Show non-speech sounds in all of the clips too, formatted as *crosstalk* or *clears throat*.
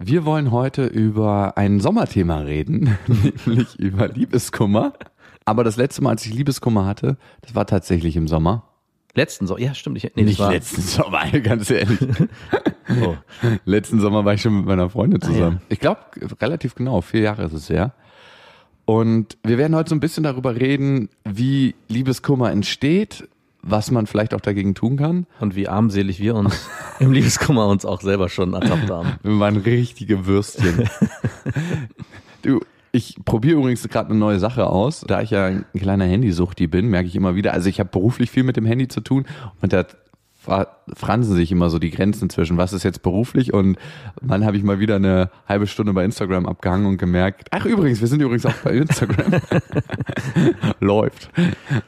Wir wollen heute über ein Sommerthema reden, *laughs* nämlich über Liebeskummer. Aber das letzte Mal, als ich Liebeskummer hatte, das war tatsächlich im Sommer. Letzten Sommer, ja stimmt. Ich, nee, Nicht war, letzten Sommer, *laughs* ganz ehrlich. *laughs* Oh. letzten Sommer war ich schon mit meiner Freundin zusammen. Ah, Ich glaube, relativ genau, vier Jahre ist es her. Und wir werden heute so ein bisschen darüber reden, wie Liebeskummer entsteht, was man vielleicht auch dagegen tun kann. Und wie armselig wir uns *laughs* im Liebeskummer uns auch selber schon ertappt haben. Wir waren richtige Würstchen. *laughs* du, ich probiere übrigens gerade eine neue Sache aus. Da ich ja ein kleiner Handysuchti bin, merke ich immer wieder, also ich habe beruflich viel mit dem Handy zu tun und da fra- fransen sich immer so die Grenzen zwischen, was ist jetzt beruflich und wann habe ich mal wieder eine halbe Stunde bei Instagram abgehangen und gemerkt, ach übrigens, wir sind übrigens auch bei Instagram. *laughs* Läuft.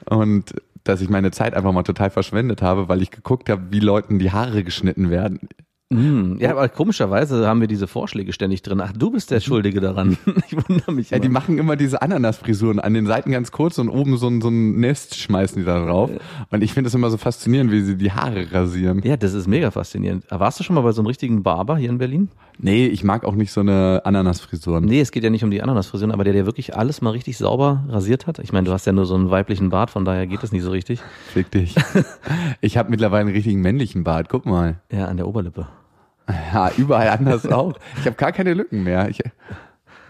Und dass ich meine Zeit einfach mal total verschwendet habe, weil ich geguckt habe, wie Leuten die Haare geschnitten werden. Mm, ja, aber komischerweise haben wir diese Vorschläge ständig drin. Ach, du bist der Schuldige daran. *laughs* Ich wundere mich. Ja, die immer. machen immer diese Ananasfrisuren an den Seiten ganz kurz und oben so ein, so ein Nest schmeißen die da drauf. Und ich finde es immer so faszinierend, wie sie die Haare rasieren. ja, das ist mega faszinierend. Warst du schon mal bei so einem richtigen Barber hier in Berlin? Nee, ich mag auch nicht so eine Ananasfrisuren. Nee, es geht ja nicht um die Ananasfrisuren, aber der, der wirklich alles mal richtig sauber rasiert hat. Ich meine, du hast ja nur so einen weiblichen Bart, von daher geht das nicht so richtig. Fick dich. *laughs* Ich habe mittlerweile einen richtigen männlichen Bart. Guck mal. Ja, an der Oberlippe. Ja, überall anders auch. Ich habe gar keine Lücken mehr. Ich,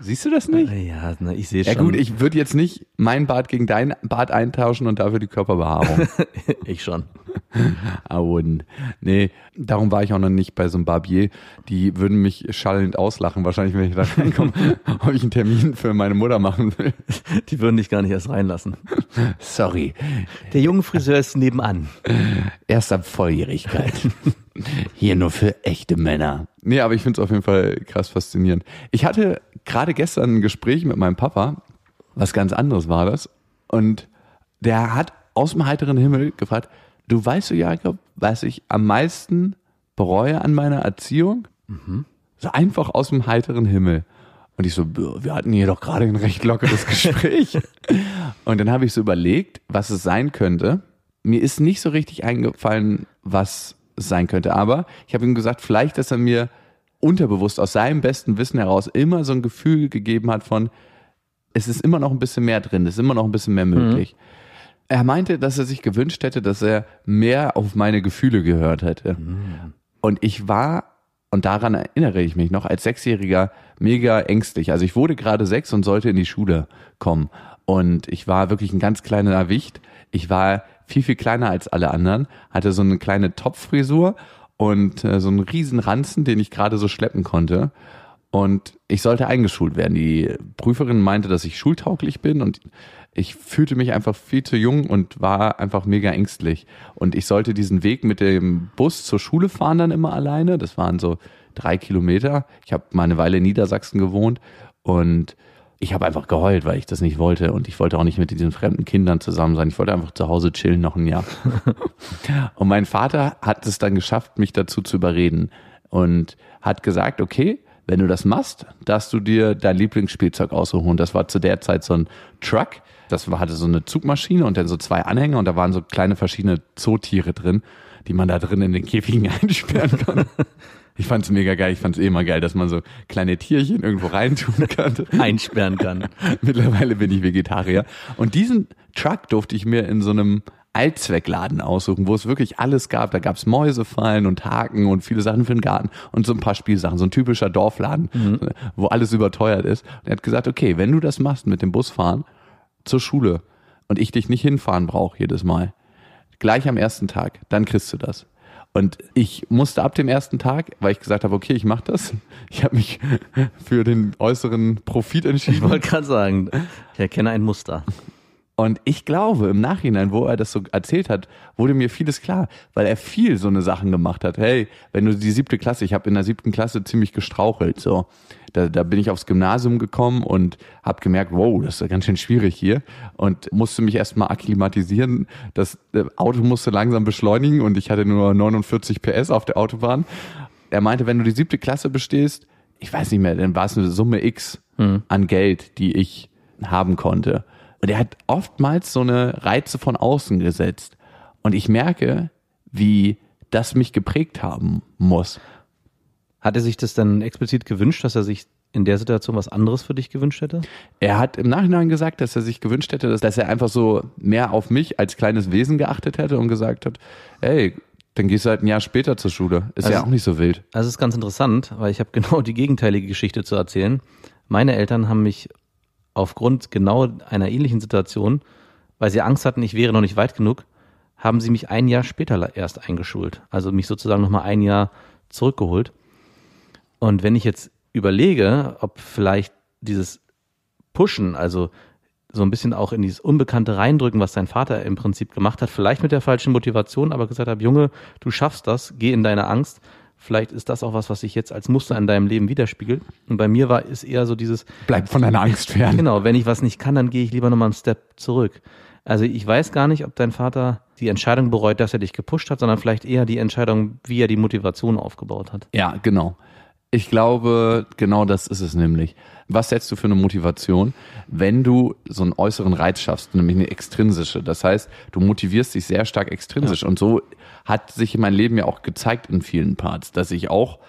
siehst du das nicht? Ja, na, ich sehe Ja schon. gut, ich würde jetzt nicht meinen Bart gegen deinen Bart eintauschen und dafür die Körperbehaarung. *laughs* ich schon. *laughs* Und nee, darum war ich auch noch nicht bei so einem Barbier. Die würden mich schallend auslachen, wahrscheinlich, wenn ich da reinkomme, *laughs* ob ich einen Termin für meine Mutter machen will. Die würden dich gar nicht erst reinlassen. Sorry, Der junge Friseur ist nebenan. erst ab Volljährigkeit. Hier nur für echte Männer. Nee, aber ich finde es auf jeden Fall krass faszinierend. Ich hatte gerade gestern ein Gespräch mit meinem Papa, was ganz anderes war das. Und der hat aus dem heiteren Himmel gefragt, du weißt du, Jakob, was ich am meisten bereue an meiner Erziehung? So einfach aus dem heiteren Himmel. Und ich so, "Bö, wir hatten hier doch gerade ein recht lockeres Gespräch. *laughs* Und dann habe ich so überlegt, was es sein könnte. Mir ist nicht so richtig eingefallen, was es sein könnte. Aber ich habe ihm gesagt, vielleicht, dass er mir unterbewusst aus seinem besten Wissen heraus immer so ein Gefühl gegeben hat von, es ist immer noch ein bisschen mehr drin, es ist immer noch ein bisschen mehr möglich. Er meinte, dass er sich gewünscht hätte, dass er mehr auf meine Gefühle gehört hätte. Und ich war, und daran erinnere ich mich noch, als Sechsjähriger mega ängstlich. Also ich wurde gerade sechs und sollte in die Schule kommen. Und ich war wirklich ein ganz kleiner Wicht. Ich war viel, viel kleiner als alle anderen, hatte so eine kleine Topfrisur und äh, so einen riesen Ranzen, den ich gerade so schleppen konnte. Und ich sollte eingeschult werden. Die Prüferin meinte, dass ich schultauglich bin und ich fühlte mich einfach viel zu jung und war einfach mega ängstlich. Und ich sollte diesen Weg mit dem Bus zur Schule fahren dann immer alleine. Das waren so drei Kilometer. Ich habe mal eine Weile in Niedersachsen gewohnt und ich habe einfach geheult, weil ich das nicht wollte. Und ich wollte auch nicht mit diesen fremden Kindern zusammen sein. Ich wollte einfach zu Hause chillen noch ein Jahr. *laughs* und mein Vater hat es dann geschafft, mich dazu zu überreden und hat gesagt, okay, wenn du das machst, darfst du dir dein Lieblingsspielzeug aussuchen. Und das war zu der Zeit so ein Truck. Das hatte so eine Zugmaschine und dann so zwei Anhänger und da waren so kleine verschiedene Zootiere drin, die man da drin in den Käfigen *laughs* einsperren kann. *laughs* Ich fand's mega geil. Ich fand's eh immer geil, dass man so kleine Tierchen irgendwo reintun *laughs* kann. Einsperren kann. *laughs* Mittlerweile bin ich Vegetarier. Und diesen Truck durfte ich mir in so einem Allzweckladen aussuchen, wo es wirklich alles gab. Da gab's Mäusefallen und Haken und viele Sachen für den Garten und so ein paar Spielsachen. So ein typischer Dorfladen, wo alles überteuert ist. Und er hat gesagt, okay, wenn du das machst mit dem Busfahren zur Schule und ich dich nicht hinfahren brauche jedes Mal, gleich am ersten Tag, dann kriegst du das. Und ich musste ab dem ersten Tag, weil ich gesagt habe, okay, ich mache das. Ich habe mich *laughs* für den äußeren Profit Ich entschieden. wollte gerade sagen, ich erkenne ein Muster. Und ich glaube, im Nachhinein, wo er das so erzählt hat, wurde mir vieles klar, weil er viel so eine Sachen gemacht hat. Hey, wenn du die siebte Klasse, ich habe in der siebten Klasse ziemlich gestrauchelt, so. Da, da bin ich aufs Gymnasium gekommen und habe gemerkt, wow, das ist ja ganz schön schwierig hier und musste mich erstmal akklimatisieren. Das Auto musste langsam beschleunigen und ich hatte nur 49 PS auf der Autobahn. Er meinte, wenn du die siebte Klasse bestehst, ich weiß nicht mehr, dann war es eine Summe X an Geld, die ich haben konnte. Und er hat oftmals so eine Reize von außen gesetzt. Und ich merke, wie das mich geprägt haben muss. Hat er sich das dann explizit gewünscht, dass er sich in der Situation was anderes für dich gewünscht hätte? Er hat im Nachhinein gesagt, dass er sich gewünscht hätte, dass, dass er einfach so mehr auf mich als kleines Wesen geachtet hätte und gesagt hat, hey, dann gehst du halt ein Jahr später zur Schule. Ist ja Also- auch nicht so wild. Also es ist ganz interessant, weil ich habe *laughs* genau die gegenteilige Geschichte zu erzählen. Meine Eltern haben mich aufgrund genau einer ähnlichen Situation, weil sie Angst hatten, ich wäre noch nicht weit genug, haben sie mich ein Jahr später erst eingeschult. Also mich sozusagen nochmal ein Jahr zurückgeholt. Und wenn ich jetzt überlege, ob vielleicht dieses Pushen, also so ein bisschen auch in dieses Unbekannte reindrücken, was dein Vater im Prinzip gemacht hat, vielleicht mit der falschen Motivation, aber gesagt hat, Junge, du schaffst das, geh in deine Angst. Vielleicht ist das auch was, was sich jetzt als Muster in deinem Leben widerspiegelt. Und bei mir war ist eher so dieses, Bleib von deiner Angst fern. genau, wenn ich was nicht kann, dann gehe ich lieber nochmal einen Step zurück. Also ich weiß gar nicht, ob dein Vater die Entscheidung bereut, dass er dich gepusht hat, sondern vielleicht eher die Entscheidung, wie er die Motivation aufgebaut hat. Ja, genau. Ich glaube, genau das ist es nämlich. Was setzt du für eine Motivation, wenn du so einen äußeren Reiz schaffst, nämlich eine extrinsische? Das heißt, du motivierst dich sehr stark extrinsisch. Und so hat sich mein Leben ja auch gezeigt in vielen Parts, dass ich auch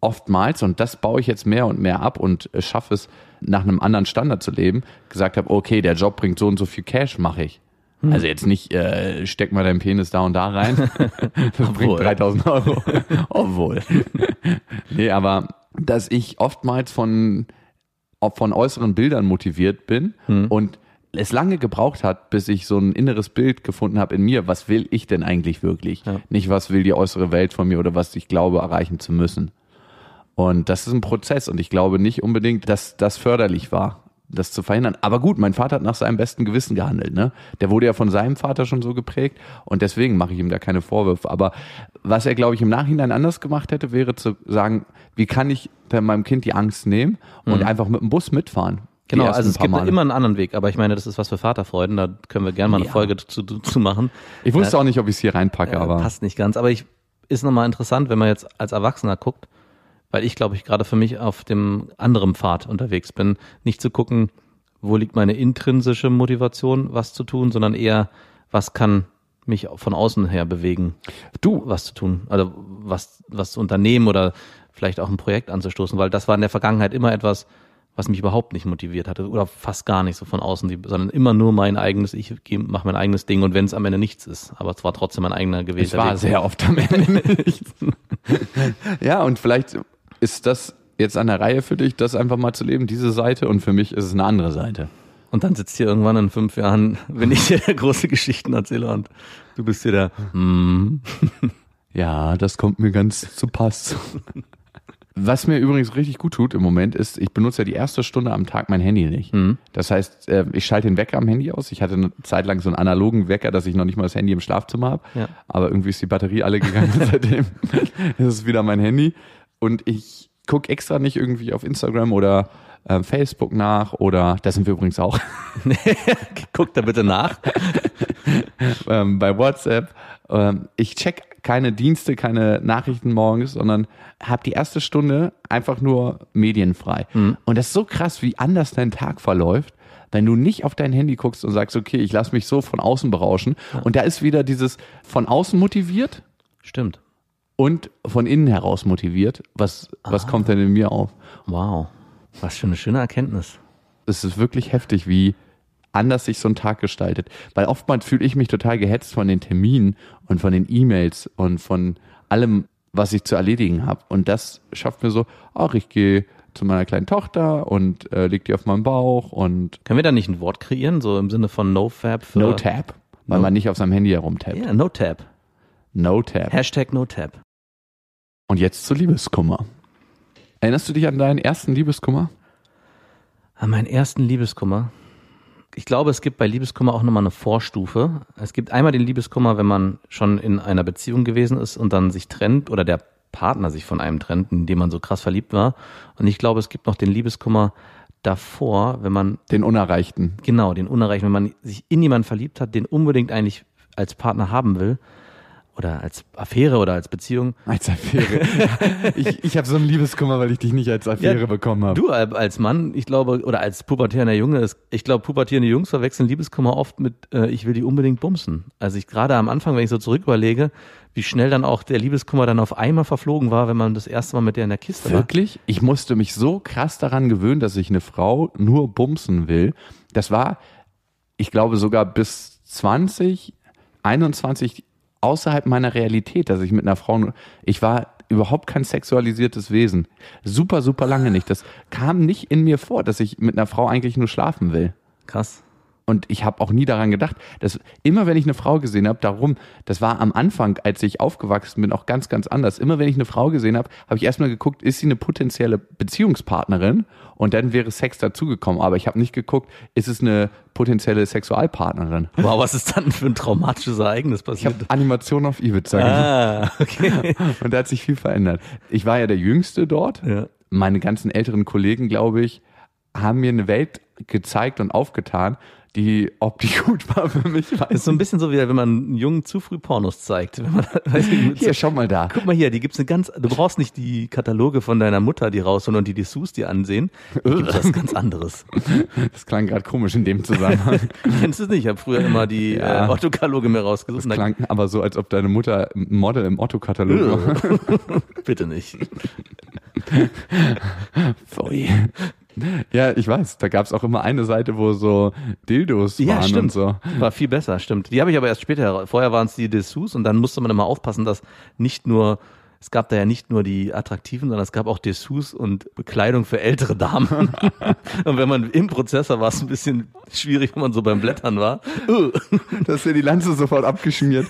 oftmals, und das baue ich jetzt mehr und mehr ab und schaffe es, nach einem anderen Standard zu leben, gesagt habe, okay, der Job bringt so und so viel Cash, mache ich. Also jetzt nicht, äh, steck mal deinen Penis da und da rein. *laughs* Das bringt Obwohl. 3000 Euro. *laughs* Obwohl. *laughs* nee, aber dass ich oftmals von, von äußeren Bildern motiviert bin und es lange gebraucht hat, bis ich so ein inneres Bild gefunden habe in mir, was will ich denn eigentlich wirklich? Ja. Nicht, was will die äußere Welt von mir oder was ich glaube, erreichen zu müssen. Und das ist ein Prozess und ich glaube nicht unbedingt, dass das förderlich war, das zu verhindern. Aber gut, mein Vater hat nach seinem besten Gewissen gehandelt. Ne? Der wurde ja von seinem Vater schon so geprägt und deswegen mache ich ihm da keine Vorwürfe. Aber was er, glaube ich, im Nachhinein anders gemacht hätte, wäre zu sagen, wie kann ich meinem Kind die Angst nehmen und einfach mit dem Bus mitfahren? Genau, also es gibt Male. immer einen anderen Weg, aber ich meine, das ist was für Vaterfreuden, da können wir gerne mal eine Ja. Folge zu, zu machen. Ich wusste auch nicht, ob ich es hier reinpacke, Äh, aber passt nicht ganz, aber ich ist nochmal interessant, wenn man jetzt als Erwachsener guckt, weil ich glaube ich gerade für mich auf dem anderen Pfad unterwegs bin, nicht zu gucken, wo liegt meine intrinsische Motivation, was zu tun, sondern eher, was kann mich von außen her bewegen, du, was zu tun, also was, was zu unternehmen oder vielleicht auch ein Projekt anzustoßen, weil das war in der Vergangenheit immer etwas, was mich überhaupt nicht motiviert hatte oder fast gar nicht so von außen, sondern immer nur mein eigenes, ich mache mein eigenes Ding und wenn es am Ende nichts ist, aber es war trotzdem mein eigener es gewählter war Weg. sehr oft am Ende *laughs* nichts. ja, und vielleicht ist das jetzt an der Reihe für dich, das einfach mal zu leben, diese Seite, und für mich ist es eine andere Seite. Und dann sitzt hier irgendwann in fünf Jahren, *laughs* wenn ich dir große Geschichten erzähle und du bist hier der, hm, *laughs* Ja, das kommt mir ganz zu Pass. Was mir übrigens richtig gut tut im Moment ist, ich benutze ja die erste Stunde am Tag mein Handy nicht. Das heißt, äh, ich schalte den Wecker am Handy aus. Ich hatte eine Zeit lang so einen analogen Wecker, dass ich noch nicht mal das Handy im Schlafzimmer habe. Ja. Aber irgendwie ist die Batterie alle gegangen *laughs* seitdem. Das ist wieder mein Handy. Und ich gucke extra nicht irgendwie auf Instagram oder äh, Facebook nach oder, das sind wir übrigens auch, *laughs* guck da bitte nach. *laughs* ähm, bei WhatsApp. Ähm, ich check keine Dienste, keine Nachrichten morgens, sondern habe die erste Stunde einfach nur medienfrei. Und das ist so krass, wie anders dein Tag verläuft, wenn du nicht auf dein Handy guckst und sagst, okay, ich lasse mich so von außen berauschen. Und da ist wieder dieses von außen motiviert Stimmt. Und von innen heraus motiviert. Was, was kommt denn in mir auf? Wow. Was für eine schöne Erkenntnis. es ist wirklich heftig, wie anders sich so ein Tag gestaltet. Weil oftmals fühle ich mich total gehetzt von den Terminen und von den E-Mails und von allem, was ich zu erledigen habe. Und das schafft mir so, ach, ich gehe zu meiner kleinen Tochter und äh, leg die auf meinen Bauch und Können wir da nicht ein Wort kreieren, so im Sinne von NoFab? Für No Tap, weil No- man nicht auf seinem Handy herumtappt. Ja, NoTab. No Tap. Hashtag NoTab. Und jetzt zu Liebeskummer. Erinnerst du dich an deinen ersten Liebeskummer? An meinen ersten Liebeskummer. ich glaube, es gibt bei Liebeskummer auch nochmal eine Vorstufe. Es gibt einmal den Liebeskummer, wenn man schon in einer Beziehung gewesen ist und dann sich trennt oder der Partner sich von einem trennt, in dem man so krass verliebt war. Und ich glaube, es gibt noch den Liebeskummer davor, wenn man Den Unerreichten. Genau, den Unerreichten, wenn man sich in jemanden verliebt hat, den unbedingt eigentlich als Partner haben will oder als Affäre oder als Beziehung. Als Affäre. *laughs* ich ich habe so einen Liebeskummer, weil ich dich nicht als Affäre Ja, bekommen habe. Du al- als Mann, ich glaube, oder als pubertierender Junge, ist, ich glaube, pubertierende Jungs verwechseln Liebeskummer oft mit, äh, ich will die unbedingt bumsen. Also ich gerade am Anfang, wenn ich so zurück überlege, wie schnell dann auch der Liebeskummer dann auf einmal verflogen war, wenn man das erste Mal mit der in der Kiste war. Wirklich? Ich musste mich so krass daran gewöhnen, dass ich eine Frau nur bumsen will. Das war, ich glaube, sogar bis 20, 21 außerhalb meiner Realität, dass ich mit einer Frau, ich war überhaupt kein sexualisiertes Wesen. Super, super lange nicht. Das kam nicht in mir vor, dass ich mit einer Frau eigentlich nur schlafen will. Krass. Und ich habe auch nie daran gedacht, dass immer wenn ich eine Frau gesehen habe, darum, das war am Anfang, als ich aufgewachsen bin, auch ganz, ganz anders. Immer wenn ich eine Frau gesehen habe, habe ich erstmal geguckt, ist sie eine potenzielle Beziehungspartnerin? Und dann wäre Sex dazugekommen. Aber ich habe nicht geguckt, ist es eine potenzielle Sexualpartnerin? Wow, was ist dann für ein traumatisches Ereignis Ich passiert? habe Animation auf Ibiza ah, okay. *laughs* Und da hat sich viel verändert. Ich war ja der Jüngste dort. Ja. Meine ganzen älteren Kollegen, glaube ich, haben mir eine Welt gezeigt und aufgetan, die, ob die *laughs* gut war für mich, weiß Ist so ein bisschen so, wie wenn man einen Jungen zu früh Pornos zeigt. Man, *laughs* ich, Hier, so, schau mal da. guck mal hier, die gibt's eine ganz, du brauchst nicht die Kataloge von deiner Mutter, die rausholen und die Dessous dir ansehen. Da gibt's was ganz anderes. *laughs* Das klang gerade komisch in dem Zusammenhang. Kennst du es nicht? Ich habe früher immer die Ja. äh, Otto-Kataloge mir rausgesucht. Das klang aber so, als ob deine Mutter Model im Otto-Katalog war. dann, bitte nicht. Pfui. Ja, ich weiß. Da gab's auch immer eine Seite, wo so Dildos waren und so. War viel besser, stimmt. Die habe ich aber erst später. Vorher waren es die Dessous und dann musste man immer aufpassen, dass nicht nur es gab da ja nicht nur die attraktiven, sondern es gab auch Dessous und Bekleidung für ältere Damen. *laughs* und wenn man im Prozessor war es ein bisschen schwierig, wenn man so beim Blättern war. Uh. *laughs* Da ist ja die Lanze sofort abgeschmiert.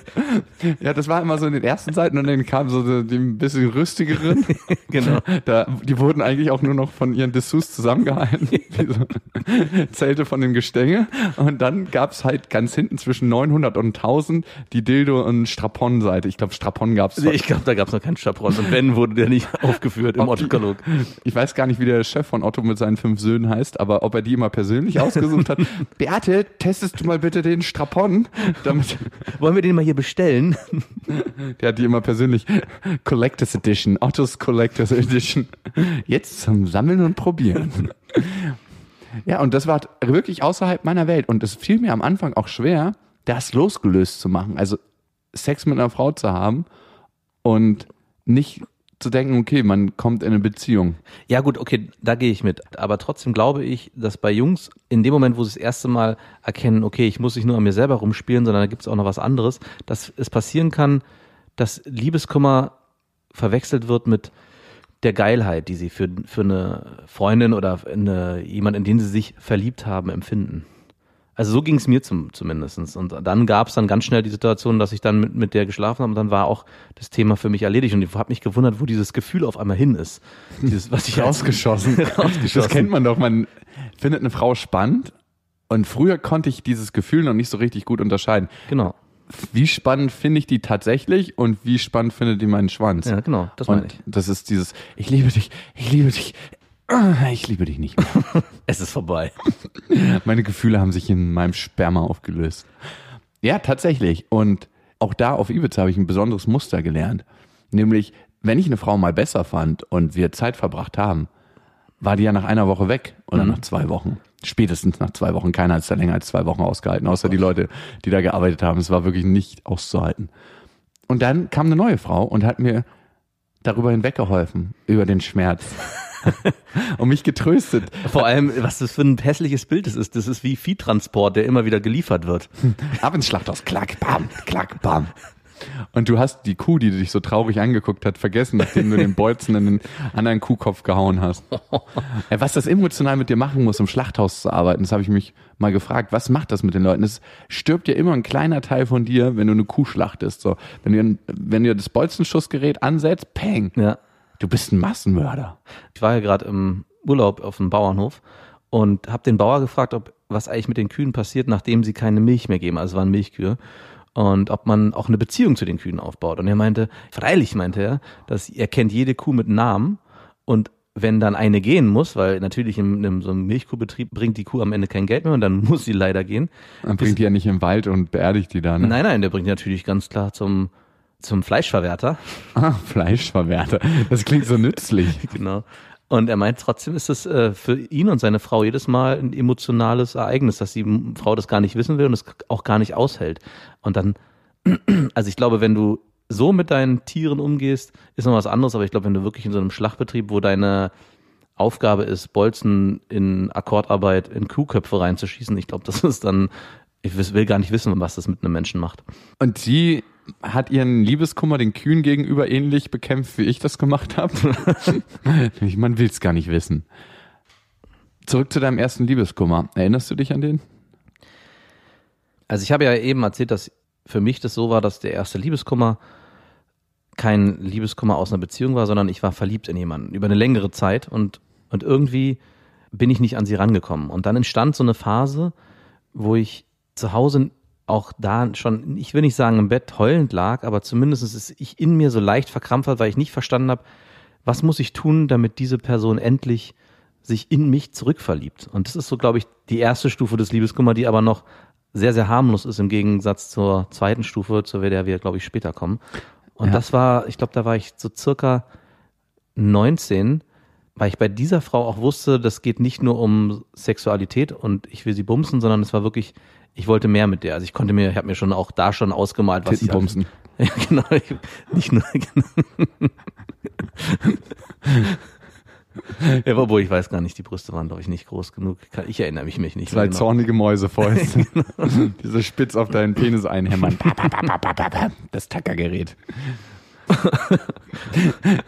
Ja, das war immer so in den ersten Seiten und dann kamen so die, ein bisschen rüstigeren. *laughs* genau. Da, die wurden eigentlich auch nur noch von ihren Dessous zusammengehalten. Wie so Zelte von dem Gestänge. Und dann gab's halt ganz hinten zwischen 900 und 1000 die Dildo- und Strapon-Seite. Ich glaube, Strapon gab's Nee, Ich glaube, da gab es noch keinen Chaperon. Und wenn, wurde der nicht *laughs* aufgeführt im Otto-Katalog. Ich weiß gar nicht, wie der Chef von Otto mit seinen fünf Söhnen heißt, aber ob er die immer persönlich *laughs* ausgesucht hat. Beate, testest du mal bitte den Strapon? Damit, *laughs* Wollen wir den mal hier bestellen? der hat die immer persönlich. Collectors Edition, Ottos Collectors Edition. Jetzt zum Sammeln und Probieren. Ja, und das war wirklich außerhalb meiner Welt. Und es fiel mir am Anfang auch schwer, das losgelöst zu machen. Also Sex mit einer Frau zu haben und nicht zu denken, okay, man kommt in eine Beziehung. Ja gut, okay, da gehe ich mit. Aber trotzdem glaube ich, dass bei Jungs in dem Moment, wo sie das erste Mal erkennen, okay, ich muss nicht nur an mir selber rumspielen, sondern da gibt es auch noch was anderes, dass es passieren kann, dass Liebeskummer verwechselt wird mit der Geilheit, die sie für, für eine Freundin oder eine, jemand, in den sie sich verliebt haben, empfinden. Also so ging es mir zum, zumindestens. Und dann gab es dann ganz schnell die Situation, dass ich dann mit, mit der geschlafen habe und dann war auch das Thema für mich erledigt. Und ich habe mich gewundert, wo dieses Gefühl auf einmal hin ist. Dieses, was ich *laughs* Rausgeschossen. *laughs* Rausgeschossen. Das kennt man doch. Man findet eine Frau spannend. Und früher konnte ich dieses Gefühl noch nicht so richtig gut unterscheiden. Genau. Wie spannend finde ich die tatsächlich und wie spannend findet die meinen Schwanz? Ja, genau. Das meine ich. das ist dieses, ich liebe dich, ich liebe dich, ich liebe dich nicht mehr. *laughs* Es ist vorbei. *laughs* Meine Gefühle haben sich in meinem Sperma aufgelöst. Ja, tatsächlich. Und auch da auf Ibiza habe ich ein besonderes Muster gelernt. Nämlich, wenn ich eine Frau mal besser fand und wir Zeit verbracht haben, war die ja nach einer Woche weg oder nach zwei Wochen. Spätestens nach zwei Wochen. Keiner hat es da länger als zwei Wochen ausgehalten, außer die Leute, die da gearbeitet haben. Es war wirklich nicht auszuhalten. Und dann kam eine neue Frau und hat mir darüber hinweggeholfen, über den Schmerz. *laughs* *laughs* und mich getröstet. Vor allem, was das für ein hässliches Bild das ist. Das ist wie Viehtransport, der immer wieder geliefert wird. *laughs* Ab ins Schlachthaus, klack, bam, klack, bam. Und du hast die Kuh, die dich so traurig angeguckt hat, vergessen, nachdem du den Bolzen in den anderen Kuhkopf gehauen hast. Ja, Was das emotional mit dir machen muss, im Schlachthaus zu arbeiten, das habe ich mich mal gefragt. Was macht das mit den Leuten? Es stirbt ja immer ein kleiner Teil von dir, wenn du eine Kuh schlachtest. So, wenn du, wenn du das Bolzenschussgerät ansetzt, peng, Ja. Du bist ein Massenmörder. Ich war ja gerade im Urlaub auf dem Bauernhof und habe den Bauer gefragt, ob was eigentlich mit den Kühen passiert, nachdem sie keine Milch mehr geben. Also es waren Milchkühe. Und ob man auch eine Beziehung zu den Kühen aufbaut. Und er meinte, freilich meinte er, dass er kennt jede Kuh mit Namen und wenn dann eine gehen muss, weil natürlich in, in so einem Milchkuhbetrieb bringt die Kuh am Ende kein Geld mehr und dann *laughs* muss sie leider gehen. Dann bringt die ja nicht im Wald und beerdigt die da, ne? Nein, nein, der bringt die natürlich ganz klar zum, zum Fleischverwerter. *laughs* Ah, Fleischverwerter. Das klingt so nützlich. *laughs* genau. Und er meint, trotzdem ist es äh, für ihn und seine Frau jedes Mal ein emotionales Ereignis, dass die Frau das gar nicht wissen will und es auch gar nicht aushält. Und dann, *clears throat* also ich glaube, wenn du so mit deinen Tieren umgehst, ist noch was anderes, aber ich glaube, wenn du wirklich in so einem Schlachtbetrieb, wo deine Aufgabe ist, Bolzen in Akkordarbeit in Kuhköpfe reinzuschießen, ich glaube, das ist dann, ich will gar nicht wissen, was das mit einem Menschen macht. Und sie hat ihren Liebeskummer den Kühen gegenüber ähnlich bekämpft, wie ich das gemacht habe. *laughs* Man will es gar nicht wissen. Zurück zu deinem ersten Liebeskummer. Erinnerst du dich an den? Also ich habe ja eben erzählt, dass für mich das so war, dass der erste Liebeskummer kein Liebeskummer aus einer Beziehung war, sondern ich war verliebt in jemanden über eine längere Zeit und, und irgendwie bin ich nicht an sie rangekommen. Und dann entstand so eine Phase, wo ich zu Hause auch da schon, ich will nicht sagen im Bett heulend lag, aber zumindest ist ich in mir so leicht verkrampft, weil ich nicht verstanden habe, was muss ich tun, damit diese Person endlich sich in mich zurückverliebt. Und das ist so, glaube ich, die erste Stufe des Liebeskummer, die aber noch sehr, sehr harmlos ist im Gegensatz zur zweiten Stufe, zu der wir, glaube ich, später kommen. Und ja. das war, ich glaube, da war ich so circa 19, weil ich bei dieser Frau auch wusste, das geht nicht nur um Sexualität und ich will sie bumsen, sondern es war wirklich, ich wollte mehr mit der. Also ich konnte mir, ich habe mir schon auch da schon ausgemalt, was ich bumsen. *laughs* Ja, genau. Ich, nicht nur. Genau. *laughs* ja, obwohl ich weiß gar nicht, die Brüste waren, glaube ich, nicht groß genug. Ich erinnere mich, mich nicht. Zwei genau. zornige Mäusefäuste. *laughs* genau. Diese Spitz auf deinen Penis einhämmern. Das Tackergerät.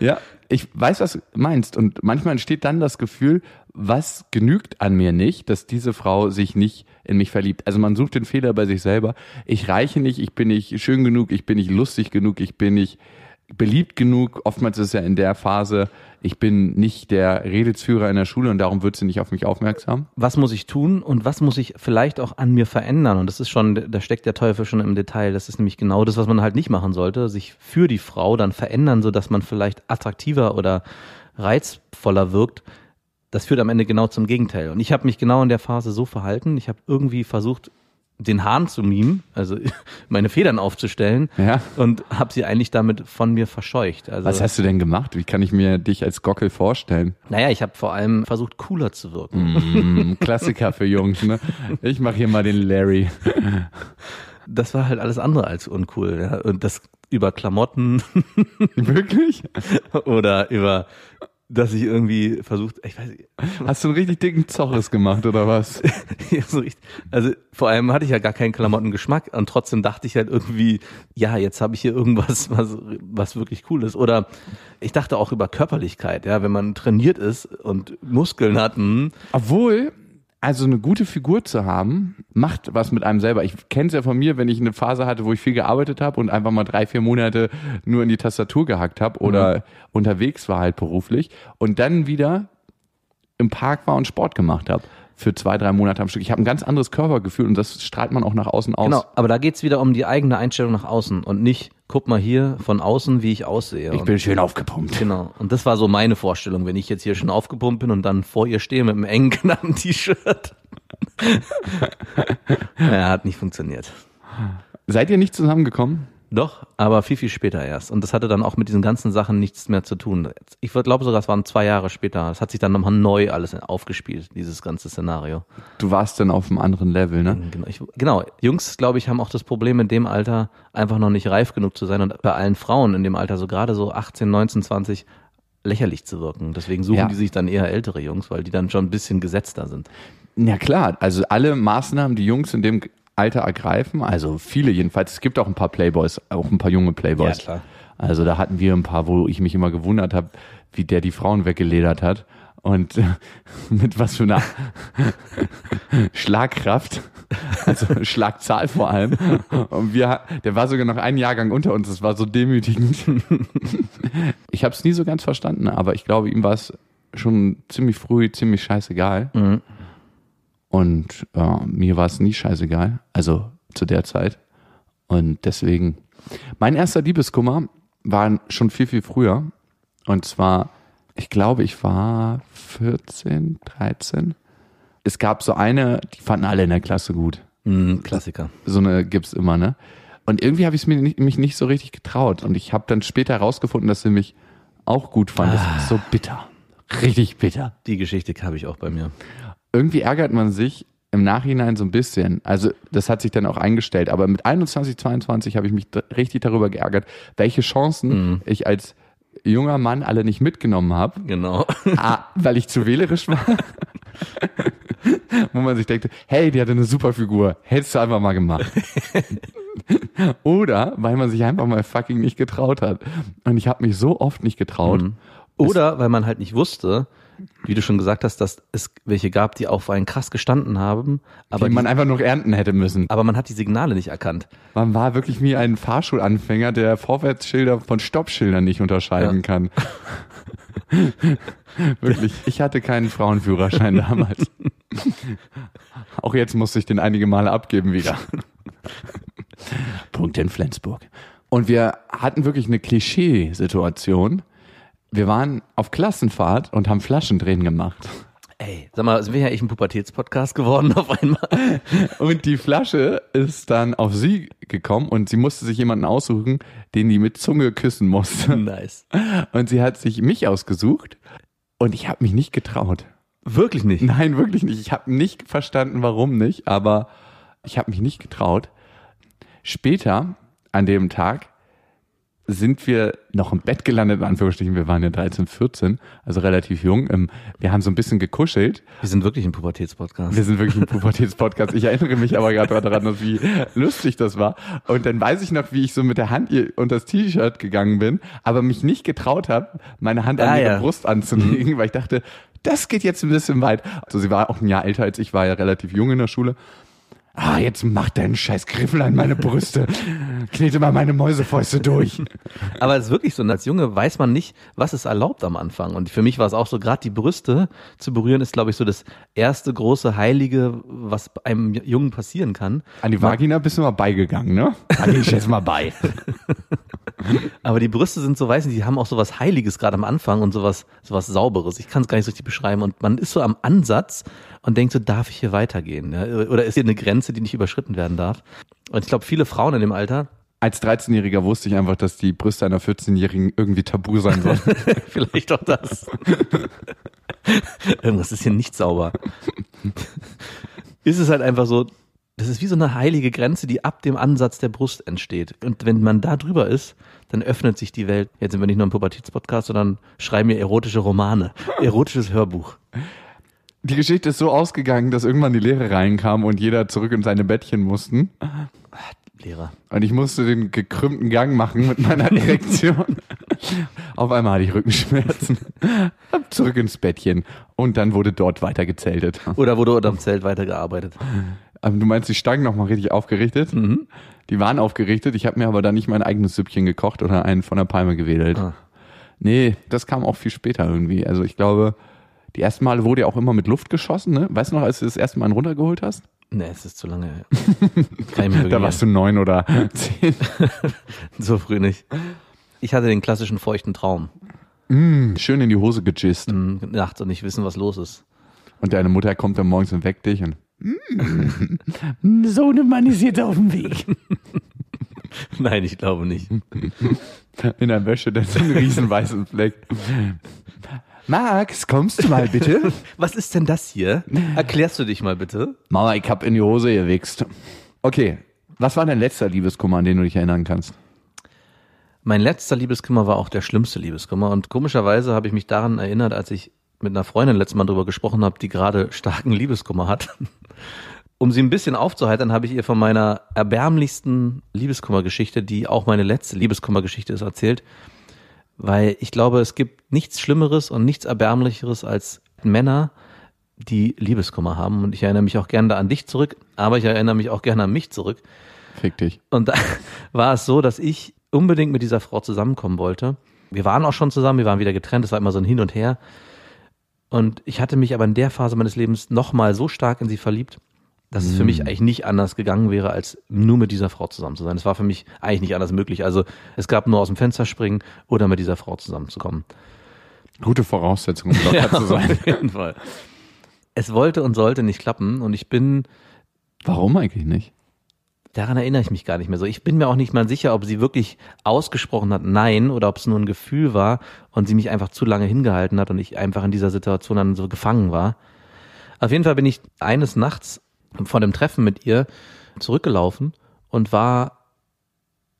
ja, ich weiß, was du meinst. Und manchmal entsteht dann das Gefühl, was genügt an mir nicht, dass diese Frau sich nicht in mich verliebt. Also man sucht den Fehler bei sich selber. Ich reiche nicht, ich bin nicht schön genug, ich bin nicht lustig genug, ich bin nicht beliebt genug. Oftmals ist es ja in der Phase, ich bin nicht der Redelsführer in der Schule und darum wird sie nicht auf mich aufmerksam. Was muss ich tun und was muss ich vielleicht auch an mir verändern? Und das ist schon, da steckt der Teufel schon im Detail. Das ist nämlich genau das, was man halt nicht machen sollte, sich für die Frau dann verändern, so dass man vielleicht attraktiver oder reizvoller wirkt. Das führt am Ende genau zum Gegenteil. Und ich habe mich genau in der Phase so verhalten. Ich habe irgendwie versucht, den Hahn zu mimen, also *laughs* meine Federn aufzustellen ja. und habe sie eigentlich damit von mir verscheucht. Also, Was hast du denn gemacht? Wie kann ich mir dich als Gockel vorstellen? Naja, ich habe vor allem versucht, cooler zu wirken. Mm, *laughs* Klassiker für Jungs, ne? Ich mache hier mal den Larry. *laughs* Das war halt alles andere als uncool. Ja? Und das über Klamotten. Wirklich? Oder über dass ich irgendwie versucht, ich weiß nicht. Hast du einen richtig dicken Zoches gemacht oder was? *laughs* ja, so richtig. Also vor allem hatte ich ja gar keinen Klamottengeschmack und trotzdem dachte ich halt irgendwie, ja, jetzt habe ich hier irgendwas, *laughs* was, was wirklich cool ist. Oder ich dachte auch über Körperlichkeit, ja, wenn man trainiert ist und Muskeln hat. Mh. Hm. Obwohl, also eine gute Figur zu haben, macht was mit einem selber. Ich kenne es ja von mir, wenn ich eine Phase hatte, wo ich viel gearbeitet habe und einfach mal drei, vier Monate nur in die Tastatur gehackt habe oder mhm. unterwegs war halt beruflich und dann wieder im Park war und Sport gemacht habe für zwei, drei Monate am Stück. Ich habe ein ganz anderes Körpergefühl und das strahlt man auch nach außen aus. Genau, aber da geht's wieder um die eigene Einstellung nach außen und nicht, guck mal hier von außen, wie ich aussehe. Ich bin schön aufgepumpt. Genau. Und das war so meine Vorstellung, wenn ich jetzt hier schon aufgepumpt bin und dann vor ihr stehe mit einem engen *laughs* knappen T-Shirt. *laughs* ja, hat nicht funktioniert. Seid ihr nicht zusammengekommen? Doch, aber viel, viel später erst. Und das hatte dann auch mit diesen ganzen Sachen nichts mehr zu tun. Ich glaube sogar, es waren zwei Jahre später. Es hat sich dann nochmal neu alles aufgespielt, dieses ganze Szenario. Du warst dann auf einem anderen Level, ne? Genau, ich, genau. Jungs, glaube ich, haben auch das Problem in dem Alter einfach noch nicht reif genug zu sein und bei allen Frauen in dem Alter, so gerade so 18, 19, 20, lächerlich zu wirken. Deswegen suchen ja. die sich dann eher ältere Jungs, weil die dann schon ein bisschen gesetzter sind. Ja klar, also alle Maßnahmen, die Jungs in dem Alter ergreifen. Also viele jedenfalls. Es gibt auch ein paar Playboys, auch ein paar junge Playboys. Ja, klar. Also da hatten wir ein paar, wo ich mich immer gewundert habe, wie der die Frauen weggeledert hat. Und *laughs* mit was für einer *laughs* Schlagkraft, also *laughs* Schlagzahl vor allem. Und wir, der war sogar noch einen Jahrgang unter uns, das war so demütigend. Ich habe es nie so ganz verstanden, aber ich glaube, ihm war es schon ziemlich früh ziemlich scheißegal. Mhm. Und äh, mir war es nie scheißegal, also zu der Zeit. Und deswegen, mein erster Liebeskummer war schon viel, viel früher. Und zwar, ich glaube, ich war 14, 13. Es gab so eine, die fanden alle in der Klasse gut. Hm, Klassiker. So eine gibt's immer, ne? Und irgendwie habe ich mir nicht, mich nicht so richtig getraut. Und ich habe dann später herausgefunden, dass sie mich auch gut fand. Das ist so bitter. Richtig bitter. Die Geschichte habe ich auch bei mir. Irgendwie ärgert man sich im Nachhinein so ein bisschen. Also das hat sich dann auch eingestellt. Aber mit 21, 22 habe ich mich richtig darüber geärgert, welche Chancen ich als junger Mann alle nicht mitgenommen habe. Genau. A, weil ich zu wählerisch war. *laughs* Wo man sich denkt, hey, die hatte eine super Figur. Hättest du einfach mal gemacht. *laughs* Oder weil man sich einfach mal fucking nicht getraut hat. Und ich habe mich so oft nicht getraut. Oder weil man halt nicht wusste, wie du schon gesagt hast, dass es welche gab, die auf einen krass gestanden haben, aber, die man einfach noch ernten hätte müssen. aber man hat die Signale nicht erkannt. Man war wirklich wie ein Fahrschulanfänger, der Vorwärtsschilder von Stoppschildern nicht unterscheiden Ja. kann. *laughs* wirklich. Ich hatte keinen Frauenführerschein damals. *laughs* Auch jetzt musste ich den einige Male abgeben wieder. Punkt in Flensburg. Und wir hatten wirklich eine Klischee-Situation. Wir waren auf Klassenfahrt und haben Flaschendrehen gemacht. Ey, sag mal, sind wir ja echt ein Pubertätspodcast geworden auf einmal? *laughs* Und die Flasche ist dann auf sie gekommen und sie musste sich jemanden aussuchen, den die mit Zunge küssen musste. nice. Und sie hat sich mich ausgesucht und ich habe mich nicht getraut. Wirklich nicht. Nein, wirklich nicht. Ich habe nicht verstanden, warum nicht, aber ich habe mich nicht getraut. Später an dem Tag sind wir noch im Bett gelandet, in Anführungsstrichen. Wir waren ja 13, 14, also relativ jung. Ähm, Wir haben so ein bisschen gekuschelt. Wir sind wirklich ein Pubertätspodcast. Wir sind wirklich ein Pubertätspodcast. Ich erinnere mich aber gerade daran, wie lustig das war. Und dann weiß ich noch, wie ich so mit der Hand unter das T-Shirt gegangen bin, aber mich nicht getraut habe, meine Hand an Ah, ihre ja. Brust anzulegen, weil ich dachte, das geht jetzt ein bisschen weit. Also sie war auch ein Jahr älter als ich, war ja relativ jung in der Schule. Ah, jetzt mach deinen scheiß Griffel an meine Brüste. Knete mal meine Mäusefäuste durch. Aber es ist wirklich so, als Junge weiß man nicht, was ist erlaubt am Anfang. Und für mich war es auch so, gerade die Brüste zu berühren, ist, glaube ich, so das erste große Heilige, was einem Jungen passieren kann. An die Vagina bist du mal beigegangen, ne? Da geh ich jetzt mal bei. *laughs* Aber die Brüste sind so, weiß nicht, die haben auch so was Heiliges gerade am Anfang und sowas, sowas Sauberes. Ich kann es gar nicht so richtig beschreiben. Und man ist so am Ansatz und denkt so, darf ich hier weitergehen? Ja? Oder ist hier eine Grenze, die nicht überschritten werden darf? Und ich glaube, viele Frauen in dem Alter, Als 13-Jähriger wusste ich einfach, dass die Brüste einer 14-Jährigen irgendwie tabu sein sollen. *laughs* vielleicht *laughs* auch das. Irgendwas ist hier nicht sauber. ist es halt einfach so, das ist wie so eine heilige Grenze, die ab dem Ansatz der Brust entsteht. Und wenn man da drüber ist, dann öffnet sich die Welt. Jetzt sind wir nicht nur ein Pubertätspodcast, sondern schreiben wir erotische Romane, erotisches Hörbuch. Die Geschichte ist so ausgegangen, dass irgendwann die Lehre reinkam und jeder zurück in seine Bettchen mussten. Lehrer. Und ich musste den gekrümmten Gang machen mit meiner *laughs* Erektion. Auf einmal hatte ich Rückenschmerzen. Hab zurück ins Bettchen. Und dann wurde dort weiter gezeltet. Oder wurde unterm Zelt weitergearbeitet. Aber du meinst, die Stangen nochmal richtig aufgerichtet? Die waren aufgerichtet. Ich habe mir aber dann nicht mein eigenes Süppchen gekocht oder einen von der Palme gewedelt. Ah. Nee, das kam auch viel später irgendwie. Also ich glaube, die ersten Male wurde ja auch immer mit Luft geschossen. Ne? Weißt du noch, als du das erste Mal einen runtergeholt hast? Nee, es ist zu lange. *laughs* Da warst du neun oder *laughs* zehn. *laughs* so früh nicht. Ich hatte den klassischen feuchten Traum. Schön in die Hose gejist. Hm, Nachts und nicht wissen, was los ist. Und deine Mutter kommt dann morgens und weckt dich und "Mm, so ein Mann ist jetzt auf dem Weg. Nein, ich glaube nicht. In der Wäsche dann so einen riesen weißen Fleck. Max, kommst du mal bitte? *laughs* Was ist denn das hier? Erklärst du dich mal bitte? Mama, ich hab in die Hose gewichst. Okay, was war dein letzter Liebeskummer, an den du dich erinnern kannst? Mein letzter Liebeskummer war auch der schlimmste Liebeskummer und komischerweise habe ich mich daran erinnert, als ich mit einer Freundin letztes Mal drüber gesprochen habe, die gerade starken Liebeskummer hat. *laughs* Um sie ein bisschen aufzuheitern, habe ich ihr von meiner erbärmlichsten Liebeskummergeschichte, die auch meine letzte Liebeskummergeschichte ist, erzählt. Weil ich glaube, es gibt nichts Schlimmeres und nichts Erbärmlicheres als Männer, die Liebeskummer haben. Und ich erinnere mich auch gerne an dich zurück, aber ich erinnere mich auch gerne an mich zurück. Fick dich. Und da *laughs* war es so, dass ich unbedingt mit dieser Frau zusammenkommen wollte. Wir waren auch schon zusammen, wir waren wieder getrennt, es war immer so ein Hin und Her. Und ich hatte mich aber in der Phase meines Lebens nochmal so stark in sie verliebt, dass es für mich eigentlich nicht anders gegangen wäre, als nur mit dieser Frau zusammen zu sein. Es war für mich eigentlich nicht anders möglich. Also es gab nur aus dem Fenster springen oder mit dieser Frau zusammenzukommen. Gute Voraussetzung, um locker *laughs* zu sein. auf jeden Fall. Es wollte und sollte nicht klappen und ich bin, Warum eigentlich nicht? daran erinnere ich mich gar nicht mehr so. Ich bin mir auch nicht mal sicher, ob sie wirklich ausgesprochen hat Nein oder ob es nur ein Gefühl war und sie mich einfach zu lange hingehalten hat und ich einfach in dieser Situation dann so gefangen war. Auf jeden Fall bin ich eines Nachts vor dem Treffen mit ihr zurückgelaufen und war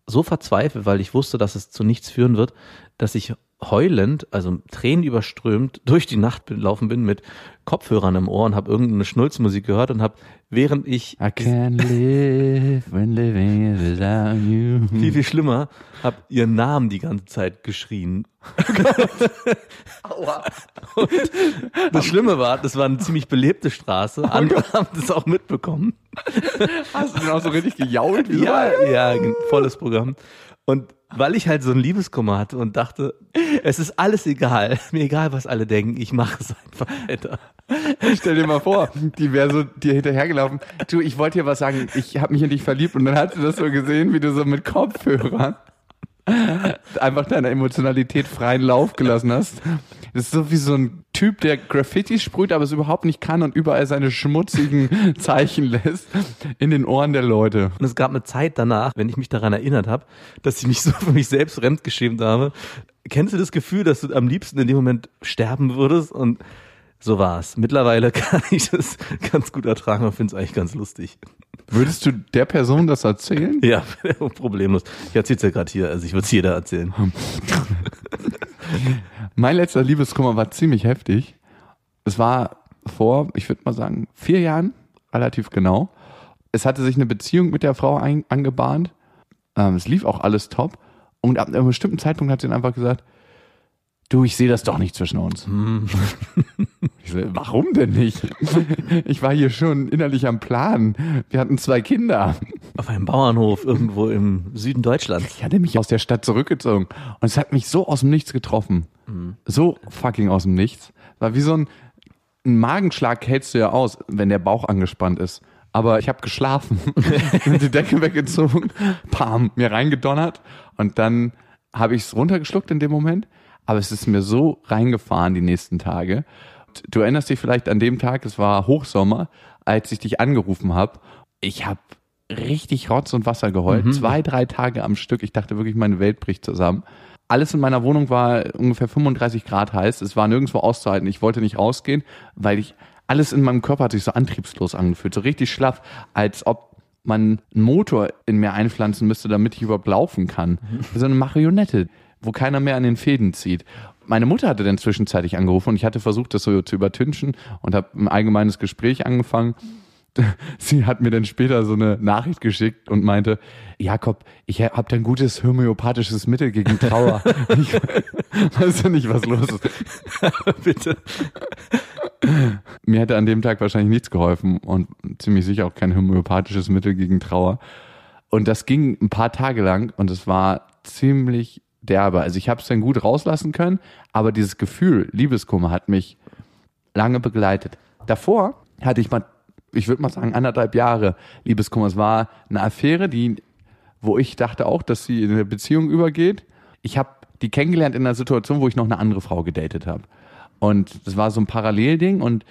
so verzweifelt, weil ich wusste, dass es zu nichts führen wird, dass ich heulend, also Tränen überströmt, durch die Nacht gelaufen bin mit Kopfhörern im Ohr und habe irgendeine Schnulzmusik gehört und habe, während ich I can't live when living without you. viel, viel schlimmer, habe ihren Namen die ganze Zeit geschrien. *laughs* Und das Schlimme war, das war eine ziemlich belebte Straße. Andere haben das auch mitbekommen. Hast du denn auch so richtig gejault? Wie Ja, ja, volles Programm. Und weil ich halt so einen Liebeskummer hatte und dachte, es ist alles egal, *laughs* mir egal, was alle denken, ich mache es einfach weiter. *laughs* Stell dir mal vor, die wäre so dir hinterhergelaufen. Du, ich wollte dir was sagen. Ich habe mich in dich verliebt und dann hat sie das so gesehen, wie du so mit Kopfhörern *laughs* einfach deiner Emotionalität freien Lauf gelassen hast. Das ist so wie so ein Typ, der Graffiti sprüht, aber es überhaupt nicht kann und überall seine schmutzigen *laughs* Zeichen lässt in den Ohren der Leute. Und es gab eine Zeit danach, wenn ich mich daran erinnert habe, dass ich mich so für mich selbst fremdgeschämt habe. Kennst du das Gefühl, dass du am liebsten in dem Moment sterben würdest? Und so war es. Mittlerweile *laughs* kann ich das ganz gut ertragen und finde es eigentlich ganz lustig. Würdest du der Person das erzählen? Ja, *laughs* problemlos. Ich erzähl's ja gerade hier, also ich würde es jeder erzählen. Mein letzter Liebeskummer war ziemlich heftig. Es war vor, ich würde mal sagen, vier Jahren, relativ genau. Es hatte sich eine Beziehung mit der Frau ein, angebahnt. Ähm, es lief auch alles top. Und ab einem bestimmten Zeitpunkt hat sie dann einfach gesagt, du, ich sehe das doch nicht zwischen uns. Ich so, warum denn nicht? Ich war hier schon innerlich am Plan. Wir hatten zwei Kinder. Auf einem Bauernhof irgendwo im Süden Deutschlands. Ich hatte mich aus der Stadt zurückgezogen und es hat mich so aus dem Nichts getroffen. So fucking aus dem Nichts. War wie so ein, ein Magenschlag hältst du ja aus, wenn der Bauch angespannt ist. Aber ich habe geschlafen, *laughs* die Decke weggezogen, pam, mir reingedonnert und dann habe ich es runtergeschluckt in dem Moment. Aber es ist mir so reingefahren die nächsten Tage. Du erinnerst dich vielleicht an dem Tag, es war Hochsommer, als ich dich angerufen habe. Ich habe richtig Rotz und Wasser geheult. Zwei, drei Tage am Stück. Ich dachte wirklich, meine Welt bricht zusammen. Alles in meiner Wohnung war ungefähr 35 Grad heiß. Es war nirgendwo auszuhalten. Ich wollte nicht rausgehen, weil ich alles in meinem Körper hat sich so antriebslos angefühlt, so richtig schlaff, als ob man einen Motor in mir einpflanzen müsste, damit ich überhaupt laufen kann. So eine Marionette, wo keiner mehr an den Fäden zieht. Meine Mutter hatte dann zwischenzeitlich angerufen und ich hatte versucht, das so zu übertünchen und habe ein allgemeines Gespräch angefangen. *laughs* Sie hat mir dann später so eine Nachricht geschickt und meinte, Jakob, ich habe da ein gutes homöopathisches Mittel gegen Trauer. *laughs* ich weiß ja nicht, was los ist. *laughs* Bitte. Mir hätte an dem Tag wahrscheinlich nichts geholfen und ziemlich sicher auch kein homöopathisches Mittel gegen Trauer. Und das ging ein paar Tage lang und es war ziemlich derbe. Also ich habe es dann gut rauslassen können, aber dieses Gefühl, Liebeskummer, hat mich lange begleitet. Davor hatte ich mal, ich würde mal sagen, anderthalb Jahre Liebeskummer. Es war eine Affäre, die, wo ich dachte auch, dass sie in eine Beziehung übergeht. Ich habe die kennengelernt in einer Situation, wo ich noch eine andere Frau gedatet habe. Und das war so ein Parallelding und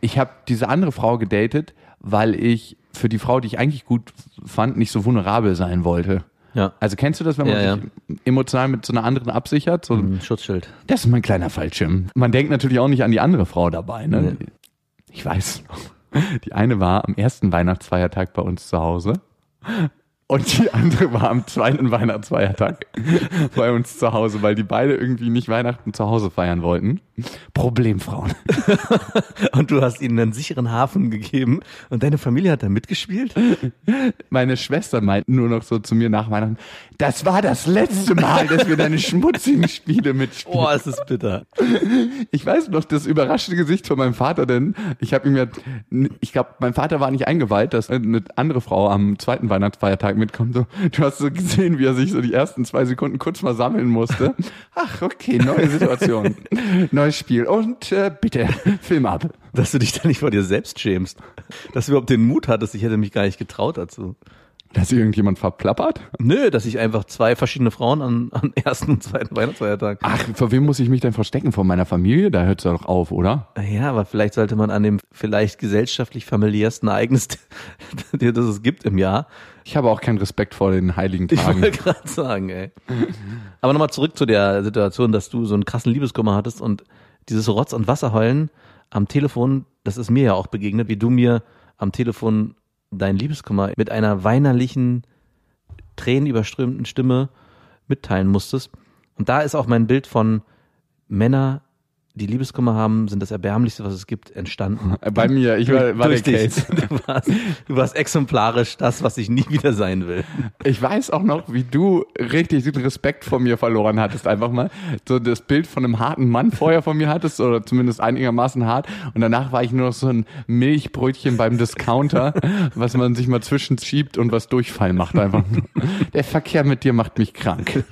ich habe diese andere Frau gedatet, weil ich für die Frau, die ich eigentlich gut fand, nicht so vulnerabel sein wollte. Ja. Also kennst du das, wenn man Ja, sich emotional mit so einer anderen absichert? So, Ein Schutzschild. Das ist mein kleiner Fallschirm. Man denkt natürlich auch nicht an die andere Frau dabei. Ne? Nee. Ich weiß noch. Die eine war am ersten Weihnachtsfeiertag bei uns zu Hause. Und die andere war am zweiten Weihnachtsfeiertag bei uns zu Hause, weil die beide irgendwie nicht Weihnachten zu Hause feiern wollten. Problemfrauen. *laughs* Und du hast ihnen einen sicheren Hafen gegeben und deine Familie hat da mitgespielt? Meine Schwester meint nur noch so zu mir nach Weihnachten, das war das letzte Mal, dass wir deine schmutzigen Spiele mitspielen. Oh, es ist bitter. Ich weiß noch das überraschte Gesicht von meinem Vater, denn ich habe ihm ja, ich glaube, mein Vater war nicht eingeweiht, dass eine andere Frau am zweiten Weihnachtsfeiertag mitkommt. Du hast so gesehen, wie er sich so die ersten zwei Sekunden kurz mal sammeln musste. Ach, okay, neue Situation, neue *laughs* neues Spiel. Und äh, bitte, *laughs* Film ab. Dass du dich da nicht vor dir selbst schämst. Dass du überhaupt den Mut hattest, ich hätte mich gar nicht getraut dazu. Dass irgendjemand verplappert? Nö, dass ich einfach zwei verschiedene Frauen an, an *laughs* ersten und zweiten Weihnachtsfeiertag. Ach, vor wem muss ich mich denn verstecken? Vor meiner Familie? Da hört es doch auf, oder? Ja, aber vielleicht sollte man an dem vielleicht gesellschaftlich familiärsten Ereignis, *laughs* das es gibt im Jahr. Ich habe auch keinen Respekt vor den heiligen Ich Tagen. wollte gerade sagen, ey. Aber nochmal zurück zu der Situation, dass du so einen krassen Liebeskummer hattest und dieses Rotz- und Wasserheulen am Telefon, das ist mir ja auch begegnet, wie du mir am Telefon dein Liebeskummer mit einer weinerlichen, tränenüberströmten Stimme mitteilen musstest. Und da ist auch mein Bild von Männer, die Liebeskummer haben, sind das Erbärmlichste, was es gibt, entstanden. *laughs* Bei mir, ich war, war der. Case. *laughs* Du warst, du warst exemplarisch das, was ich nie wieder sein will. Ich weiß auch noch, wie du richtig den Respekt vor mir verloren hattest. Einfach mal so das Bild von einem harten Mann vorher von mir hattest oder zumindest einigermaßen hart. Und danach war ich nur noch so ein Milchbrötchen beim Discounter, *laughs* was man sich mal zwischenschiebt und was Durchfall macht einfach. Der Verkehr mit dir macht mich krank.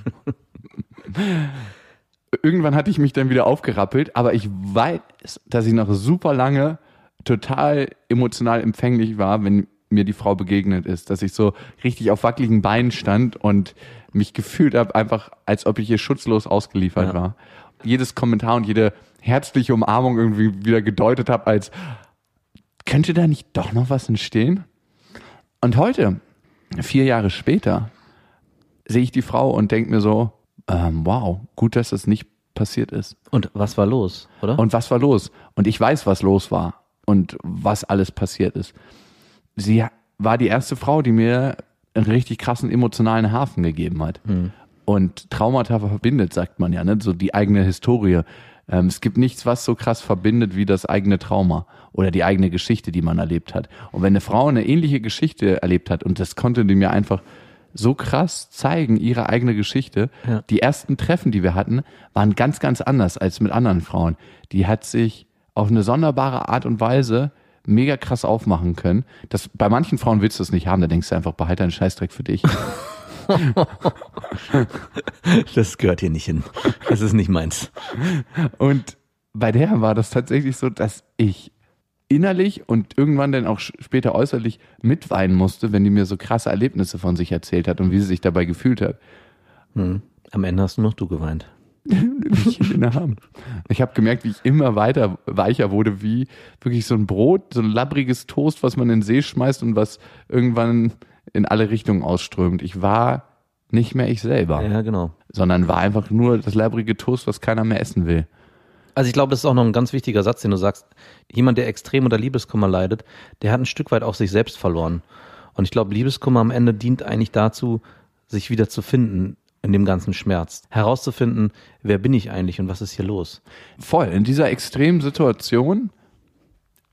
Irgendwann hatte ich mich dann wieder aufgerappelt, aber ich weiß, dass ich noch super lange total emotional empfänglich war, wenn mir die Frau begegnet ist, dass ich so richtig auf wackeligen Beinen stand und mich gefühlt habe, einfach als ob ich ihr schutzlos ausgeliefert Ja. war. Jedes Kommentar und jede herzliche Umarmung irgendwie wieder gedeutet habe als, könnte da nicht doch noch was entstehen? Und heute, vier Jahre später, sehe ich die Frau und denke mir so, ähm, wow, gut, dass das nicht passiert ist. Und was war los, oder? Und was war los? Und ich weiß, was los war und was alles passiert ist. Sie war die erste Frau, die mir einen richtig krassen emotionalen Hafen gegeben hat. Und Traumata verbindet, sagt man ja, ne? so die eigene Historie. Ähm, es gibt nichts, was so krass verbindet wie das eigene Trauma oder die eigene Geschichte, die man erlebt hat. Und wenn eine Frau eine ähnliche Geschichte erlebt hat, und das konnte die mir einfach so krass zeigen, ihre eigene Geschichte. Ja. Die ersten Treffen, die wir hatten, waren ganz, ganz anders als mit anderen Frauen. Die hat sich auf eine sonderbare Art und Weise mega krass aufmachen können. Das, bei manchen Frauen willst du es nicht haben, da denkst du einfach, behalte deinen Scheißdreck für dich. *laughs* Das gehört hier nicht hin. Das ist nicht meins. Und bei der war das tatsächlich so, dass ich innerlich und irgendwann dann auch später äußerlich mitweinen musste, wenn die mir so krasse Erlebnisse von sich erzählt hat und wie sie sich dabei gefühlt hat. Am Ende hast nur noch du geweint. *laughs* Arm. Ich habe gemerkt, wie ich immer weiter weicher wurde, wie wirklich so ein Brot, so ein labbriges Toast, was man in den See schmeißt und was irgendwann in alle Richtungen ausströmt. Ich war nicht mehr ich selber, Ja, genau. sondern war einfach nur das labbrige Toast, was keiner mehr essen will. Also ich glaube, das ist auch noch ein ganz wichtiger Satz, den du sagst. Jemand, der extrem unter Liebeskummer leidet, der hat ein Stück weit auch sich selbst verloren. Und ich glaube, Liebeskummer am Ende dient eigentlich dazu, sich wieder zu finden in dem ganzen Schmerz. Herauszufinden, wer bin ich eigentlich und was ist hier los? Voll. In dieser extremen Situation,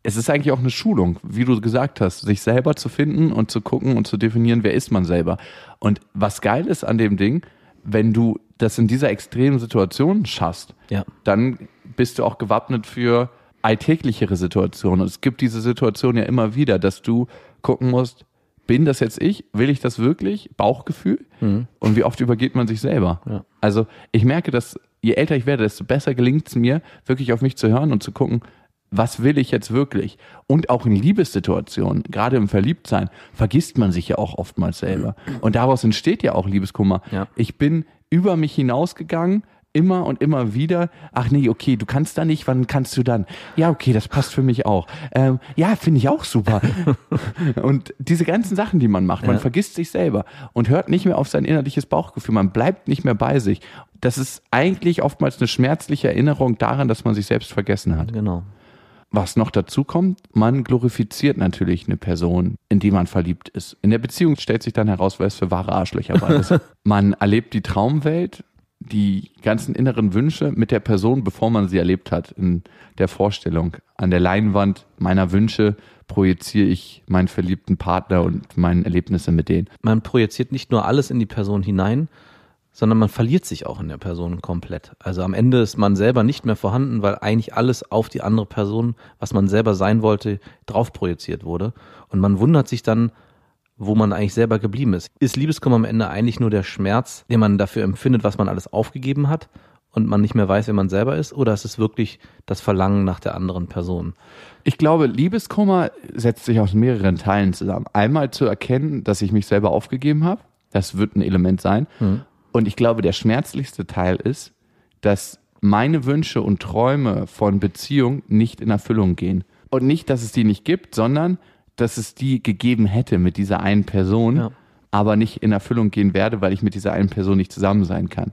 es ist eigentlich auch eine Schulung, wie du gesagt hast, sich selber zu finden und zu gucken und zu definieren, wer ist man selber. Und was geil ist an dem Ding, wenn du das in dieser extremen Situation schaffst, Ja. dann bist du auch gewappnet für alltäglichere Situationen. Und es gibt diese Situation ja immer wieder, dass du gucken musst, bin das jetzt ich? Will ich das wirklich? Bauchgefühl? Und wie oft übergeht man sich selber? Ja. Also ich merke, dass je älter ich werde, desto besser gelingt es mir, wirklich auf mich zu hören und zu gucken, was will ich jetzt wirklich? Und auch in Liebessituationen, gerade im Verliebtsein, vergisst man sich ja auch oftmals selber. Und daraus entsteht ja auch Liebeskummer. Ja. Ich bin über mich hinausgegangen, immer und immer wieder. Ach nee, okay, du kannst da nicht, wann kannst du dann? Ja, okay, das passt für mich auch. Ähm, ja, finde ich auch super. *laughs* und diese ganzen Sachen, die man macht, man Ja. vergisst sich selber und hört nicht mehr auf sein innerliches Bauchgefühl. Man bleibt nicht mehr bei sich. Das ist eigentlich oftmals eine schmerzliche Erinnerung daran, dass man sich selbst vergessen hat. Genau. Was noch dazu kommt, man glorifiziert natürlich eine Person, in die man verliebt ist. In der Beziehung stellt sich dann heraus, wer es für wahre Arschlöcher war. *laughs* Man erlebt die Traumwelt, die ganzen inneren Wünsche mit der Person, bevor man sie erlebt hat, in der Vorstellung. An der Leinwand meiner Wünsche projiziere ich meinen verliebten Partner und meine Erlebnisse mit denen. Man projiziert nicht nur alles in die Person hinein, sondern man verliert sich auch in der Person komplett. Also am Ende ist man selber nicht mehr vorhanden, weil eigentlich alles auf die andere Person, was man selber sein wollte, drauf projiziert wurde. Und man wundert sich dann, wo man eigentlich selber geblieben ist. Ist Liebeskummer am Ende eigentlich nur der Schmerz, den man dafür empfindet, was man alles aufgegeben hat? und man nicht mehr weiß, wer man selber ist? Oder ist es wirklich das Verlangen nach der anderen Person? Ich glaube, Liebeskummer setzt sich aus mehreren Teilen zusammen. Einmal zu erkennen, dass ich mich selber aufgegeben habe. Das wird ein Element sein. Mhm. Und ich glaube, der schmerzlichste Teil ist, dass meine Wünsche und Träume von Beziehung nicht in Erfüllung gehen. Und nicht, dass es die nicht gibt, sondern dass es die gegeben hätte mit dieser einen Person, Ja. aber nicht in Erfüllung gehen werde, weil ich mit dieser einen Person nicht zusammen sein kann.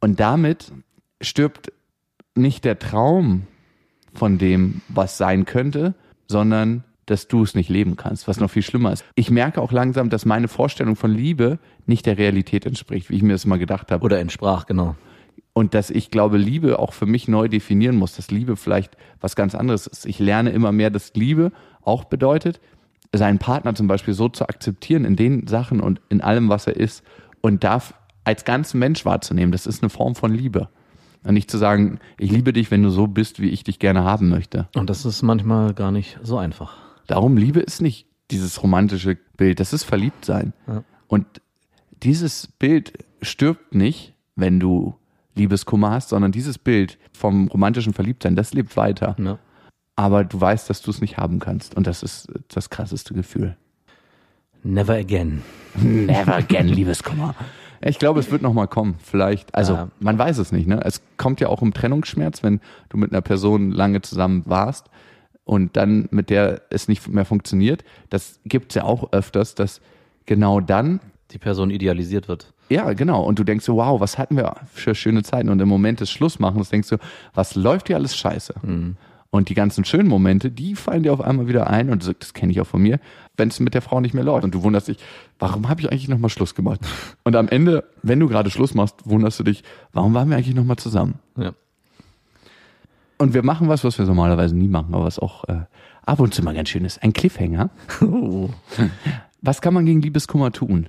Und damit stirbt nicht der Traum von dem, was sein könnte, sondern dass du es nicht leben kannst, was noch viel schlimmer ist. Ich merke auch langsam, dass meine Vorstellung von Liebe nicht der Realität entspricht, wie ich mir das immer gedacht habe. Oder entsprach, genau. Und dass ich glaube, Liebe auch für mich neu definieren muss, dass Liebe vielleicht was ganz anderes ist. Ich lerne immer mehr, dass Liebe auch bedeutet, seinen Partner zum Beispiel so zu akzeptieren in den Sachen und in allem, was er ist und darf als ganzen Mensch wahrzunehmen. Das ist eine Form von Liebe. Und nicht zu sagen, ich liebe dich, wenn du so bist, wie ich dich gerne haben möchte. Und das ist manchmal gar nicht so einfach. Darum Liebe ist nicht dieses romantische Bild, das ist Verliebtsein. Ja. Und dieses Bild stirbt nicht, wenn du Liebeskummer hast, sondern dieses Bild vom romantischen Verliebtsein, das lebt weiter. Ja. Aber du weißt, dass du es nicht haben kannst. Und das ist das krasseste Gefühl. Never again. *laughs* Never again Liebeskummer. Ich glaube, es wird nochmal kommen. Vielleicht. Also, Ja. man weiß es nicht. Ne? Es kommt ja auch um Trennungsschmerz, wenn du mit einer Person lange zusammen warst und dann mit der es nicht mehr funktioniert. Das gibt's ja auch öfters, dass genau dann Die Person idealisiert wird. Ja, genau. Und du denkst so, wow, was hatten wir für schöne Zeiten? Und im Moment des Schlussmachens denkst du, was läuft hier alles scheiße? Und die ganzen schönen Momente, die fallen dir auf einmal wieder ein. Und so- das kenne ich auch von mir, wenn es mit der Frau nicht mehr läuft. Und du wunderst dich, warum habe ich eigentlich nochmal Schluss gemacht? *laughs* Und am Ende, wenn du gerade Schluss machst, wunderst du dich, warum waren wir eigentlich nochmal zusammen? Ja. Und wir machen was, was wir normalerweise nie machen, aber was auch äh, ab und zu mal ganz schön ist. Ein Cliffhanger. *laughs* Was kann man gegen Liebeskummer tun?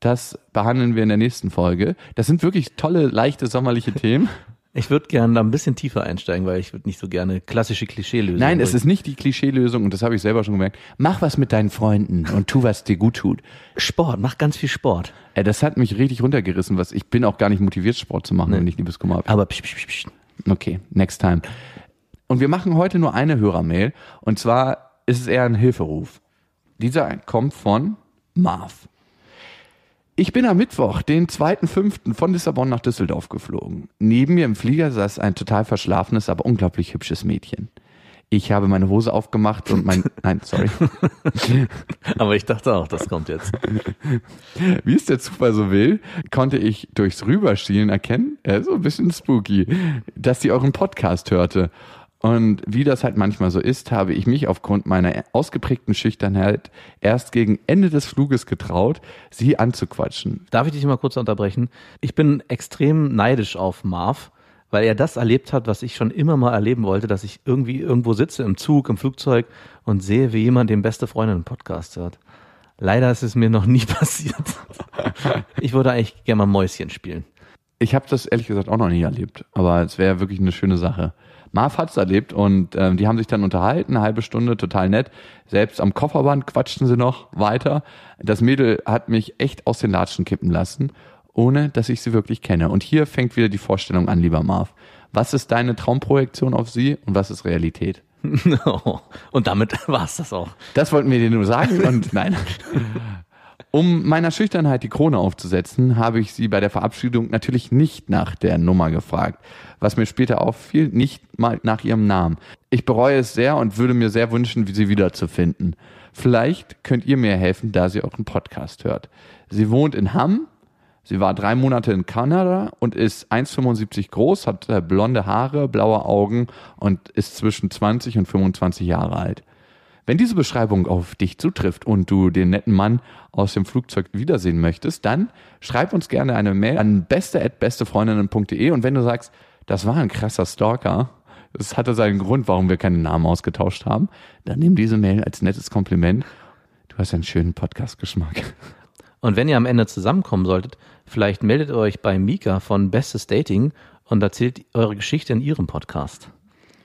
Das behandeln wir in der nächsten Folge. Das sind wirklich tolle, leichte, sommerliche Themen. *laughs* Ich würde gerne da ein bisschen tiefer einsteigen, weil ich würde nicht so gerne klassische Klischeelösungen. Nein, es ist nicht die Klischeelösung und das habe ich selber schon gemerkt. Mach was mit deinen Freunden und tu, was dir gut tut. Sport, mach ganz viel Sport. Äh, das hat mich richtig runtergerissen, was ich bin auch gar nicht motiviert, Sport zu machen, wenn ich Liebeskummer habe. Aber psch, psch, psch, psch. Okay, next time. Und wir machen heute nur eine Hörermail. Und zwar ist es eher ein Hilferuf. Dieser kommt von Marv. Ich bin am Mittwoch, den 2.5. von Lissabon nach Düsseldorf geflogen. Neben mir im Flieger saß ein total verschlafenes, aber unglaublich hübsches Mädchen. Ich habe meine Hose aufgemacht und mein, *laughs* nein, sorry. *laughs* Aber ich dachte auch, das kommt jetzt. *laughs* Wie es der Zufall so will, konnte ich durchs Rüberschielen erkennen, äh, so ein bisschen spooky, dass sie euren Podcast hörte. Und wie das halt manchmal so ist, habe ich mich aufgrund meiner ausgeprägten Schüchternheit erst gegen Ende des Fluges getraut, sie anzuquatschen. Darf ich dich mal kurz unterbrechen? Ich bin extrem neidisch auf Marv, weil er das erlebt hat, was ich schon immer mal erleben wollte, dass ich irgendwie irgendwo sitze im Zug, im Flugzeug und sehe, wie jemand den beste Freund einen Podcast hört. Leider ist es mir noch nie *laughs* passiert. Ich würde eigentlich gerne mal Mäuschen spielen. Ich habe das ehrlich gesagt auch noch nie erlebt, aber es wäre wirklich eine schöne Sache. Marv hat's erlebt und ähm, die haben sich dann unterhalten, eine halbe Stunde, total nett. Selbst am Kofferband quatschten sie noch weiter. Das Mädel hat mich echt aus den Latschen kippen lassen, ohne dass ich sie wirklich kenne. Und hier fängt wieder die Vorstellung an, lieber Marv. Was ist deine Traumprojektion auf sie und was ist Realität? *laughs* Und damit war's das auch. Das wollten wir dir nur sagen und nein. Um meiner Schüchternheit die Krone aufzusetzen, habe ich sie bei der Verabschiedung natürlich nicht nach der Nummer gefragt. Was mir später auffiel, nicht mal nach ihrem Namen. Ich bereue es sehr und würde mir sehr wünschen, sie wiederzufinden. Vielleicht könnt ihr mir helfen, da sie euren Podcast hört. Sie wohnt in Hamm. Sie war drei Monate in Kanada und ist 1,75 groß, hat äh, blonde Haare, blaue Augen und ist zwischen 20 und 25 Jahre alt. Wenn diese Beschreibung auf dich zutrifft und du den netten Mann aus dem Flugzeug wiedersehen möchtest, dann schreib uns gerne eine Mail an beste@bestefreundinnen.de und wenn du sagst, das war ein krasser Stalker, das hatte seinen Grund, warum wir keine Namen ausgetauscht haben, dann nimm diese Mail als nettes Kompliment. Du hast einen schönen Podcast-Geschmack. Und wenn ihr am Ende zusammenkommen solltet, vielleicht meldet ihr euch bei Mika von Bestes Dating und erzählt eure Geschichte in ihrem Podcast.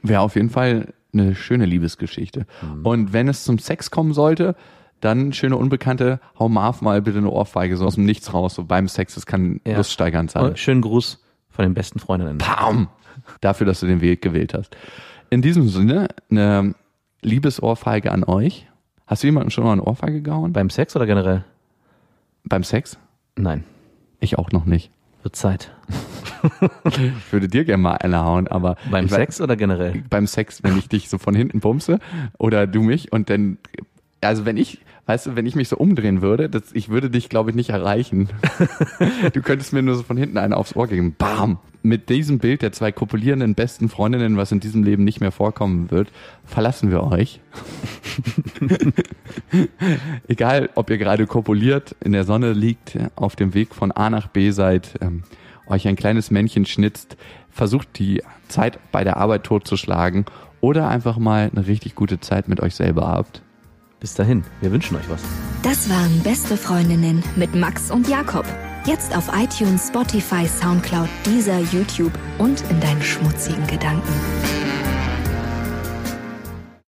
Wäre auf jeden Fall eine schöne Liebesgeschichte. Und wenn es zum Sex kommen sollte, dann schöne Unbekannte, hau Marv mal bitte eine Ohrfeige so aus dem Nichts raus, so beim Sex, das kann Ja. luststeigernd sein. Und schönen Gruß von den besten Freundinnen. Pam! Dafür, dass du den Weg gewählt hast. In diesem Sinne, eine Liebesohrfeige an euch. Hast du jemanden schon mal eine Ohrfeige gehauen? Beim Sex oder generell? Beim Sex? Nein. Ich auch noch nicht. Wird Zeit. *laughs* Ich würde dir gerne mal eine hauen, aber. Beim Sex oder generell? beim Sex, wenn ich dich so von hinten bumse oder du mich und dann, also wenn ich, weißt du, wenn ich mich so umdrehen würde, das, ich würde dich, glaube ich, nicht erreichen. *laughs* du könntest mir nur so von hinten einen aufs Ohr geben. Bam! Mit diesem Bild der zwei kopulierenden besten Freundinnen, was in diesem Leben nicht mehr vorkommen wird, verlassen wir euch. *laughs* Egal, ob ihr gerade kopuliert, in der Sonne liegt, auf dem Weg von A nach B seid, ähm, euch ein kleines Männchen schnitzt, versucht die Zeit bei der Arbeit totzuschlagen oder einfach mal eine richtig gute Zeit mit euch selber habt. Bis dahin, wir wünschen euch was. Das waren Beste Freundinnen mit Max und Jakob. Jetzt auf iTunes, Spotify, Soundcloud, dieser YouTube und in deinen schmutzigen Gedanken.